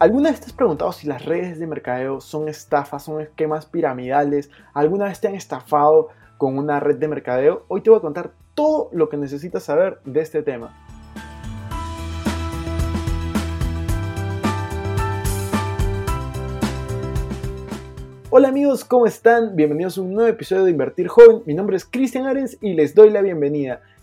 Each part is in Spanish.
¿Alguna vez te has preguntado si las redes de mercadeo son estafas, son esquemas piramidales? ¿Alguna vez te han estafado con una red de mercadeo? Hoy te voy a contar todo lo que necesitas saber de este tema. Hola amigos, ¿cómo están? Bienvenidos a un nuevo episodio de Invertir Joven. Mi nombre es Cristian Arens y les doy la bienvenida.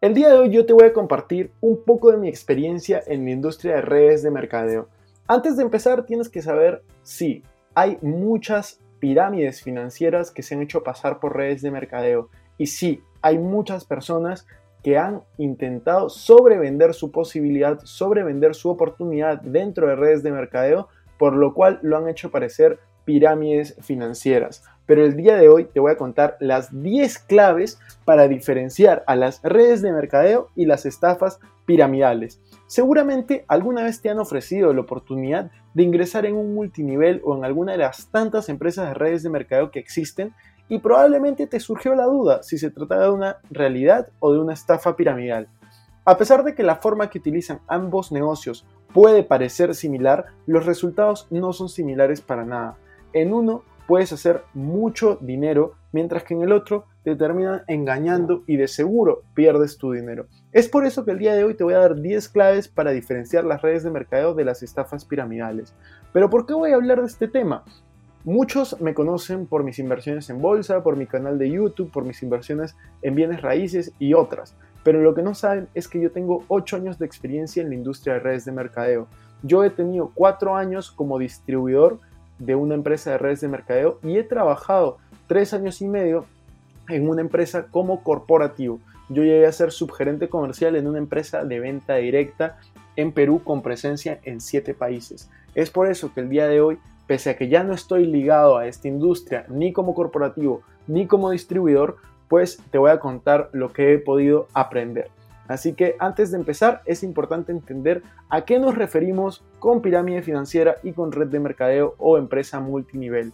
El día de hoy yo te voy a compartir un poco de mi experiencia en la industria de redes de mercadeo. Antes de empezar tienes que saber si hay muchas pirámides financieras que se han hecho pasar por redes de mercadeo y sí, hay muchas personas que han intentado sobrevender su posibilidad, sobrevender su oportunidad dentro de redes de mercadeo, por lo cual lo han hecho parecer pirámides financieras pero el día de hoy te voy a contar las 10 claves para diferenciar a las redes de mercadeo y las estafas piramidales. Seguramente alguna vez te han ofrecido la oportunidad de ingresar en un multinivel o en alguna de las tantas empresas de redes de mercadeo que existen y probablemente te surgió la duda si se trataba de una realidad o de una estafa piramidal. A pesar de que la forma que utilizan ambos negocios puede parecer similar, los resultados no son similares para nada. En uno puedes hacer mucho dinero, mientras que en el otro te terminan engañando y de seguro pierdes tu dinero. Es por eso que el día de hoy te voy a dar 10 claves para diferenciar las redes de mercadeo de las estafas piramidales. Pero ¿por qué voy a hablar de este tema? Muchos me conocen por mis inversiones en bolsa, por mi canal de YouTube, por mis inversiones en bienes raíces y otras. Pero lo que no saben es que yo tengo 8 años de experiencia en la industria de redes de mercadeo. Yo he tenido 4 años como distribuidor de una empresa de redes de mercadeo y he trabajado tres años y medio en una empresa como corporativo. Yo llegué a ser subgerente comercial en una empresa de venta directa en Perú con presencia en siete países. Es por eso que el día de hoy, pese a que ya no estoy ligado a esta industria ni como corporativo ni como distribuidor, pues te voy a contar lo que he podido aprender. Así que antes de empezar es importante entender a qué nos referimos con pirámide financiera y con red de mercadeo o empresa multinivel.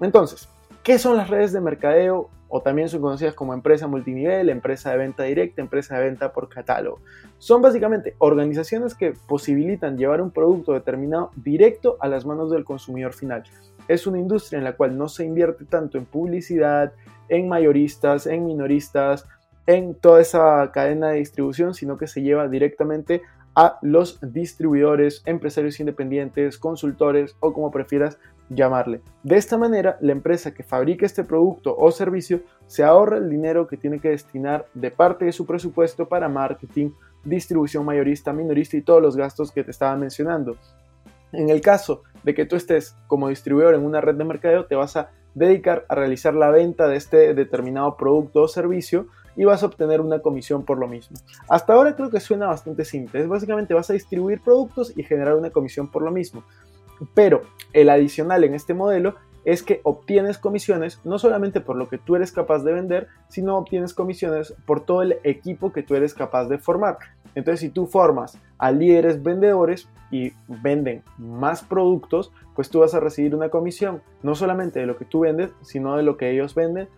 Entonces, ¿qué son las redes de mercadeo o también son conocidas como empresa multinivel, empresa de venta directa, empresa de venta por catálogo? Son básicamente organizaciones que posibilitan llevar un producto determinado directo a las manos del consumidor final. Es una industria en la cual no se invierte tanto en publicidad, en mayoristas, en minoristas, en toda esa cadena de distribución, sino que se lleva directamente a los distribuidores, empresarios independientes, consultores o como prefieras llamarle. De esta manera, la empresa que fabrica este producto o servicio se ahorra el dinero que tiene que destinar de parte de su presupuesto para marketing, distribución mayorista, minorista y todos los gastos que te estaba mencionando. En el caso de que tú estés como distribuidor en una red de mercadeo, te vas a dedicar a realizar la venta de este determinado producto o servicio y vas a obtener una comisión por lo mismo. Hasta ahora creo que suena bastante simple. Es básicamente vas a distribuir productos y generar una comisión por lo mismo. Pero el adicional en este modelo es que obtienes comisiones no solamente por lo que tú eres capaz de vender, sino obtienes comisiones por todo el equipo que tú eres capaz de formar. Entonces, si tú formas a líderes vendedores y venden más productos, pues tú vas a recibir una comisión, no solamente de lo que tú vendes, sino de lo que ellos venden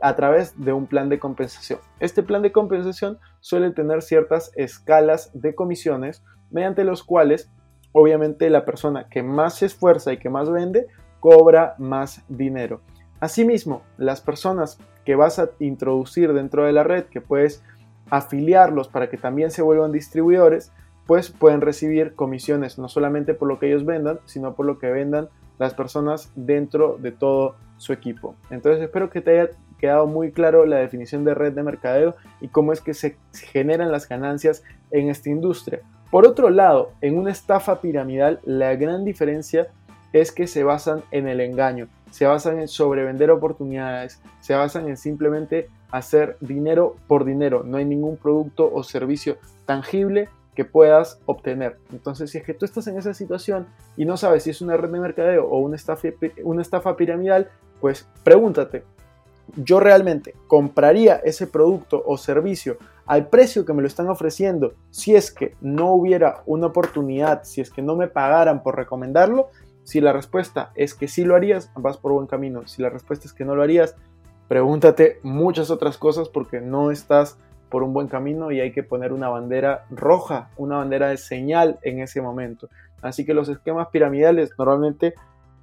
a través de un plan de compensación. Este plan de compensación suele tener ciertas escalas de comisiones mediante los cuales obviamente la persona que más se esfuerza y que más vende cobra más dinero. Asimismo, las personas que vas a introducir dentro de la red, que puedes afiliarlos para que también se vuelvan distribuidores, pues pueden recibir comisiones no solamente por lo que ellos vendan, sino por lo que vendan las personas dentro de todo su equipo. Entonces espero que te haya quedado muy claro la definición de red de mercadeo y cómo es que se generan las ganancias en esta industria. Por otro lado, en una estafa piramidal, la gran diferencia es que se basan en el engaño, se basan en sobrevender oportunidades, se basan en simplemente hacer dinero por dinero. No hay ningún producto o servicio tangible que puedas obtener. Entonces, si es que tú estás en esa situación y no sabes si es una red de mercadeo o una estafa, una estafa piramidal, pues pregúntate, ¿yo realmente compraría ese producto o servicio al precio que me lo están ofreciendo si es que no hubiera una oportunidad, si es que no me pagaran por recomendarlo? Si la respuesta es que sí lo harías, vas por buen camino. Si la respuesta es que no lo harías, pregúntate muchas otras cosas porque no estás por un buen camino y hay que poner una bandera roja, una bandera de señal en ese momento. Así que los esquemas piramidales normalmente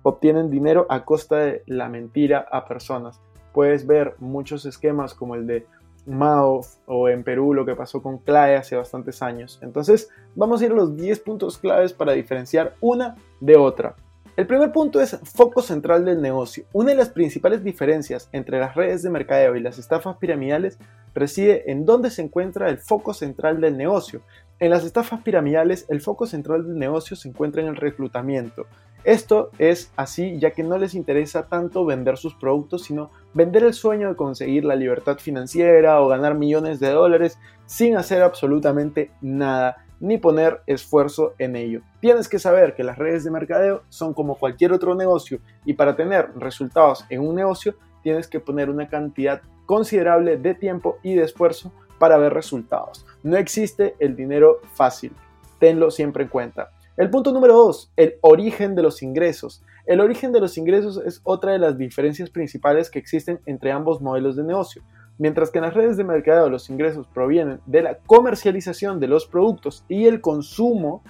obtienen dinero a costa de la mentira a personas. Puedes ver muchos esquemas como el de Mao o en Perú lo que pasó con CLAE hace bastantes años. Entonces vamos a ir a los 10 puntos claves para diferenciar una de otra. El primer punto es foco central del negocio. Una de las principales diferencias entre las redes de mercadeo y las estafas piramidales reside en dónde se encuentra el foco central del negocio. En las estafas piramidales, el foco central del negocio se encuentra en el reclutamiento. Esto es así ya que no les interesa tanto vender sus productos, sino vender el sueño de conseguir la libertad financiera o ganar millones de dólares sin hacer absolutamente nada ni poner esfuerzo en ello. Tienes que saber que las redes de mercadeo son como cualquier otro negocio y para tener resultados en un negocio tienes que poner una cantidad considerable de tiempo y de esfuerzo para ver resultados. No existe el dinero fácil. Tenlo siempre en cuenta. El punto número 2, el origen de los ingresos. El origen de los ingresos es otra de las diferencias principales que existen entre ambos modelos de negocio. Mientras que en las redes de mercadeo los ingresos provienen de la comercialización de los productos y el consumo,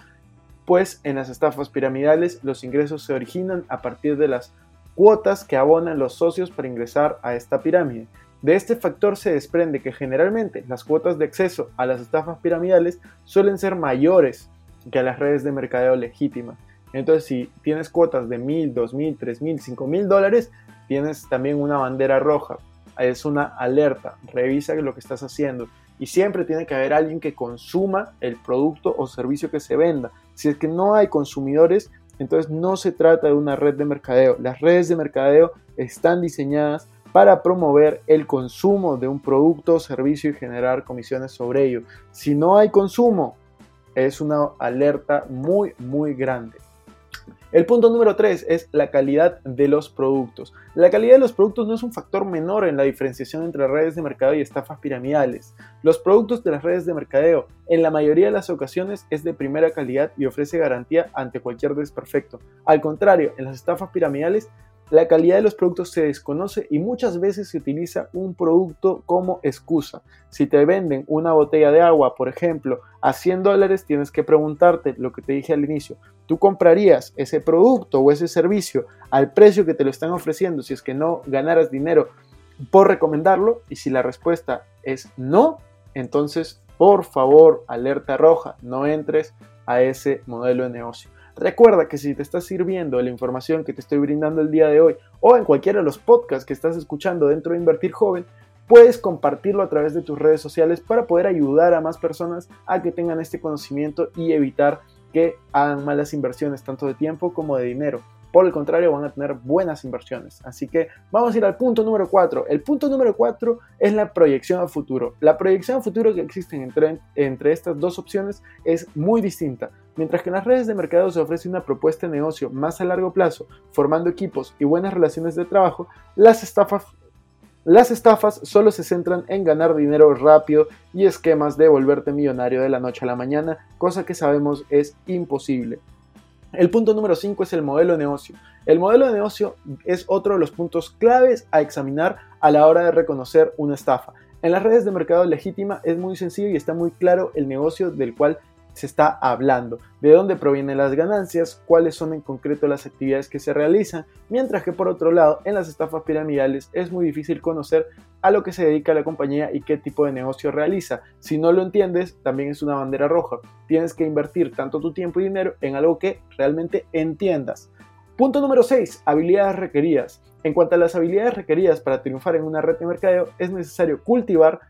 pues en las estafas piramidales los ingresos se originan a partir de las cuotas que abonan los socios para ingresar a esta pirámide. De este factor se desprende que generalmente las cuotas de acceso a las estafas piramidales suelen ser mayores que a las redes de mercadeo legítimas. Entonces, si tienes cuotas de mil, dos mil, tres dólares, tienes también una bandera roja es una alerta, revisa lo que estás haciendo y siempre tiene que haber alguien que consuma el producto o servicio que se venda. Si es que no hay consumidores, entonces no se trata de una red de mercadeo. Las redes de mercadeo están diseñadas para promover el consumo de un producto o servicio y generar comisiones sobre ello. Si no hay consumo, es una alerta muy, muy grande. El punto número 3 es la calidad de los productos. La calidad de los productos no es un factor menor en la diferenciación entre redes de mercadeo y estafas piramidales. Los productos de las redes de mercadeo en la mayoría de las ocasiones es de primera calidad y ofrece garantía ante cualquier desperfecto. Al contrario, en las estafas piramidales la calidad de los productos se desconoce y muchas veces se utiliza un producto como excusa. Si te venden una botella de agua, por ejemplo, a 100 dólares, tienes que preguntarte lo que te dije al inicio. ¿Tú comprarías ese producto o ese servicio al precio que te lo están ofreciendo si es que no ganaras dinero por recomendarlo? Y si la respuesta es no, entonces por favor, alerta roja, no entres a ese modelo de negocio. Recuerda que si te está sirviendo la información que te estoy brindando el día de hoy o en cualquiera de los podcasts que estás escuchando dentro de Invertir Joven, puedes compartirlo a través de tus redes sociales para poder ayudar a más personas a que tengan este conocimiento y evitar que hagan malas inversiones tanto de tiempo como de dinero. Por el contrario, van a tener buenas inversiones. Así que vamos a ir al punto número 4. El punto número 4 es la proyección a futuro. La proyección a futuro que existe entre, entre estas dos opciones es muy distinta. Mientras que en las redes de mercado se ofrece una propuesta de negocio más a largo plazo, formando equipos y buenas relaciones de trabajo, las estafas las estafas solo se centran en ganar dinero rápido y esquemas de volverte millonario de la noche a la mañana, cosa que sabemos es imposible. El punto número 5 es el modelo de negocio. El modelo de negocio es otro de los puntos claves a examinar a la hora de reconocer una estafa. En las redes de mercado legítima es muy sencillo y está muy claro el negocio del cual se está hablando, de dónde provienen las ganancias, cuáles son en concreto las actividades que se realizan, mientras que por otro lado en las estafas piramidales es muy difícil conocer a lo que se dedica la compañía y qué tipo de negocio realiza. Si no lo entiendes, también es una bandera roja. Tienes que invertir tanto tu tiempo y dinero en algo que realmente entiendas. Punto número 6. Habilidades requeridas. En cuanto a las habilidades requeridas para triunfar en una red de mercadeo, es necesario cultivar,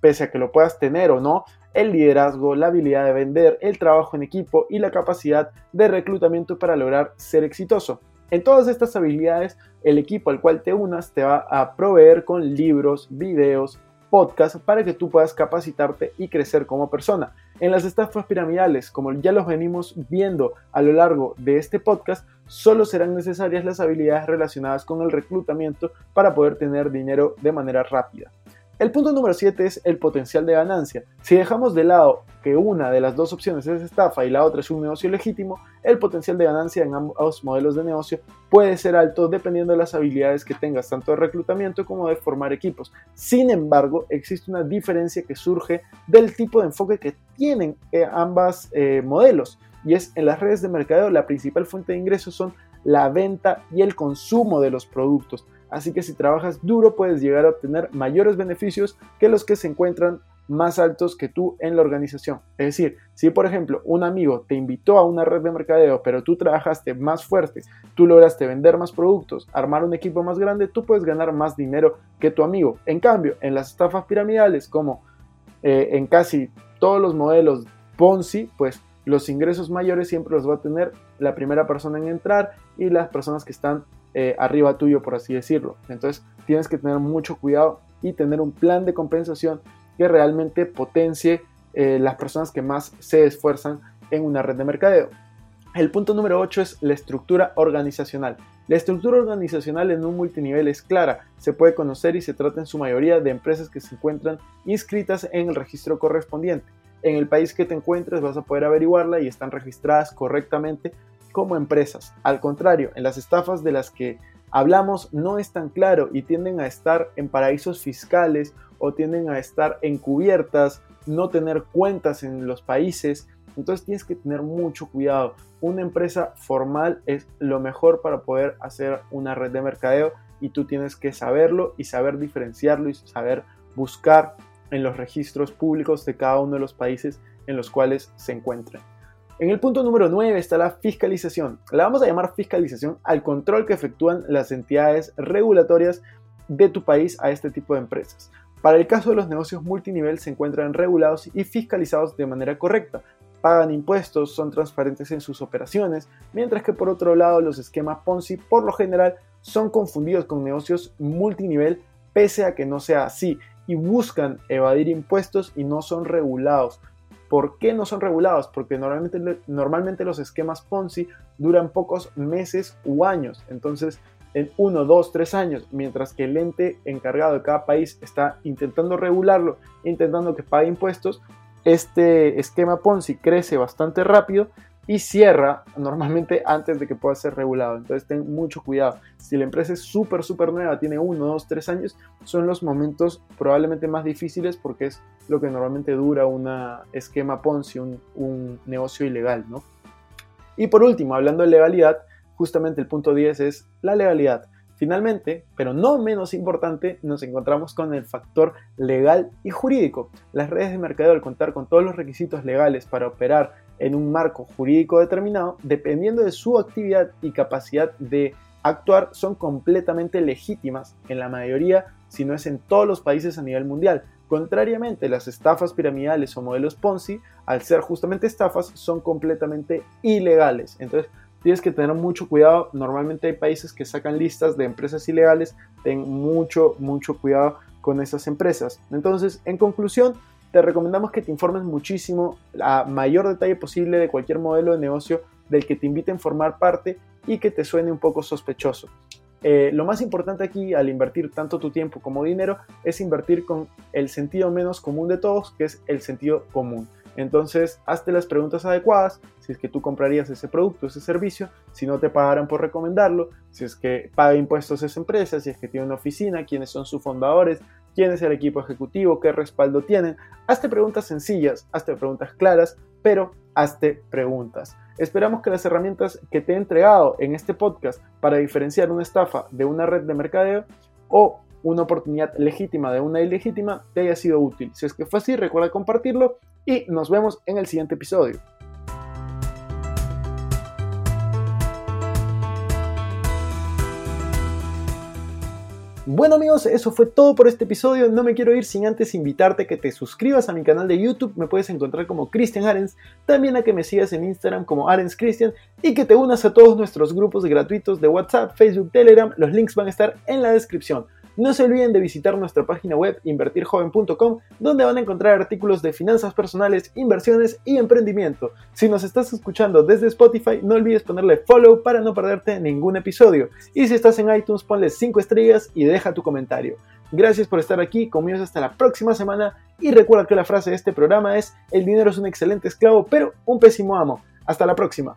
pese a que lo puedas tener o no, el liderazgo, la habilidad de vender, el trabajo en equipo y la capacidad de reclutamiento para lograr ser exitoso. En todas estas habilidades, el equipo al cual te unas te va a proveer con libros, videos, podcasts para que tú puedas capacitarte y crecer como persona. En las estafas piramidales, como ya los venimos viendo a lo largo de este podcast, solo serán necesarias las habilidades relacionadas con el reclutamiento para poder tener dinero de manera rápida. El punto número 7 es el potencial de ganancia. Si dejamos de lado que una de las dos opciones es estafa y la otra es un negocio legítimo, el potencial de ganancia en ambos modelos de negocio puede ser alto dependiendo de las habilidades que tengas, tanto de reclutamiento como de formar equipos. Sin embargo, existe una diferencia que surge del tipo de enfoque que tienen eh, ambas eh, modelos y es en las redes de mercadeo la principal fuente de ingresos son la venta y el consumo de los productos. Así que si trabajas duro puedes llegar a obtener mayores beneficios que los que se encuentran más altos que tú en la organización. Es decir, si por ejemplo un amigo te invitó a una red de mercadeo, pero tú trabajaste más fuerte, tú lograste vender más productos, armar un equipo más grande, tú puedes ganar más dinero que tu amigo. En cambio, en las estafas piramidales, como eh, en casi todos los modelos Ponzi, pues los ingresos mayores siempre los va a tener la primera persona en entrar y las personas que están eh, arriba tuyo, por así decirlo. Entonces tienes que tener mucho cuidado y tener un plan de compensación que realmente potencie eh, las personas que más se esfuerzan en una red de mercadeo. El punto número 8 es la estructura organizacional. La estructura organizacional en un multinivel es clara, se puede conocer y se trata en su mayoría de empresas que se encuentran inscritas en el registro correspondiente. En el país que te encuentres vas a poder averiguarla y están registradas correctamente como empresas. Al contrario, en las estafas de las que hablamos no es tan claro y tienden a estar en paraísos fiscales o tienden a estar encubiertas, no tener cuentas en los países. Entonces tienes que tener mucho cuidado. Una empresa formal es lo mejor para poder hacer una red de mercadeo y tú tienes que saberlo y saber diferenciarlo y saber buscar en los registros públicos de cada uno de los países en los cuales se encuentran. En el punto número 9 está la fiscalización. La vamos a llamar fiscalización al control que efectúan las entidades regulatorias de tu país a este tipo de empresas. Para el caso de los negocios multinivel se encuentran regulados y fiscalizados de manera correcta, pagan impuestos, son transparentes en sus operaciones, mientras que por otro lado los esquemas Ponzi por lo general son confundidos con negocios multinivel pese a que no sea así y buscan evadir impuestos y no son regulados. ¿Por qué no son regulados? Porque normalmente, normalmente los esquemas Ponzi duran pocos meses u años. Entonces, en uno, dos, tres años, mientras que el ente encargado de cada país está intentando regularlo, intentando que pague impuestos, este esquema Ponzi crece bastante rápido y cierra normalmente antes de que pueda ser regulado. Entonces ten mucho cuidado. Si la empresa es súper, súper nueva, tiene uno, dos, tres años, son los momentos probablemente más difíciles porque es lo que normalmente dura un esquema Ponzi, un, negocio ilegal, ¿no? Y por último, hablando de legalidad, justamente el punto 10 es la legalidad. Finalmente, pero no menos importante, nos encontramos con el factor legal y jurídico. Las redes de mercadeo al contar con todos los requisitos legales para operar en un marco jurídico determinado, dependiendo de su actividad y capacidad de actuar, son completamente legítimas en la mayoría, si no es en todos los países a nivel mundial. Contrariamente, las estafas piramidales o modelos Ponzi, al ser justamente estafas, son completamente ilegales. Entonces, tienes que tener mucho cuidado. Normalmente hay países que sacan listas de empresas ilegales. Ten mucho, mucho cuidado con esas empresas. Entonces, en conclusión, te recomendamos que te informes muchísimo a mayor detalle posible de cualquier modelo de negocio del que te inviten a formar parte y que te suene un poco sospechoso. Eh, lo más importante aquí al invertir tanto tu tiempo como dinero es invertir con el sentido menos común de todos, que es el sentido común. Entonces, hazte las preguntas adecuadas, si es que tú comprarías ese producto, ese servicio, si no te pagaran por recomendarlo, si es que paga impuestos esa empresa, si es que tiene una oficina, quiénes son sus fundadores, quién es el equipo ejecutivo, qué respaldo tienen. Hazte preguntas sencillas, hazte preguntas claras, pero hazte preguntas. Esperamos que las herramientas que te he entregado en este podcast para diferenciar una estafa de una red de mercadeo o una oportunidad legítima de una ilegítima te haya sido útil. Si es que fue así, recuerda compartirlo y nos vemos en el siguiente episodio. Bueno amigos, eso fue todo por este episodio. No me quiero ir sin antes invitarte a que te suscribas a mi canal de YouTube. Me puedes encontrar como Christian Arens. También a que me sigas en Instagram como Arens Christian. Y que te unas a todos nuestros grupos gratuitos de WhatsApp, Facebook, Telegram. Los links van a estar en la descripción. No se olviden de visitar nuestra página web invertirjoven.com donde van a encontrar artículos de finanzas personales, inversiones y emprendimiento. Si nos estás escuchando desde Spotify, no olvides ponerle follow para no perderte ningún episodio. Y si estás en iTunes, ponle 5 estrellas y deja tu comentario. Gracias por estar aquí, conmigo hasta la próxima semana y recuerda que la frase de este programa es el dinero es un excelente esclavo pero un pésimo amo. Hasta la próxima.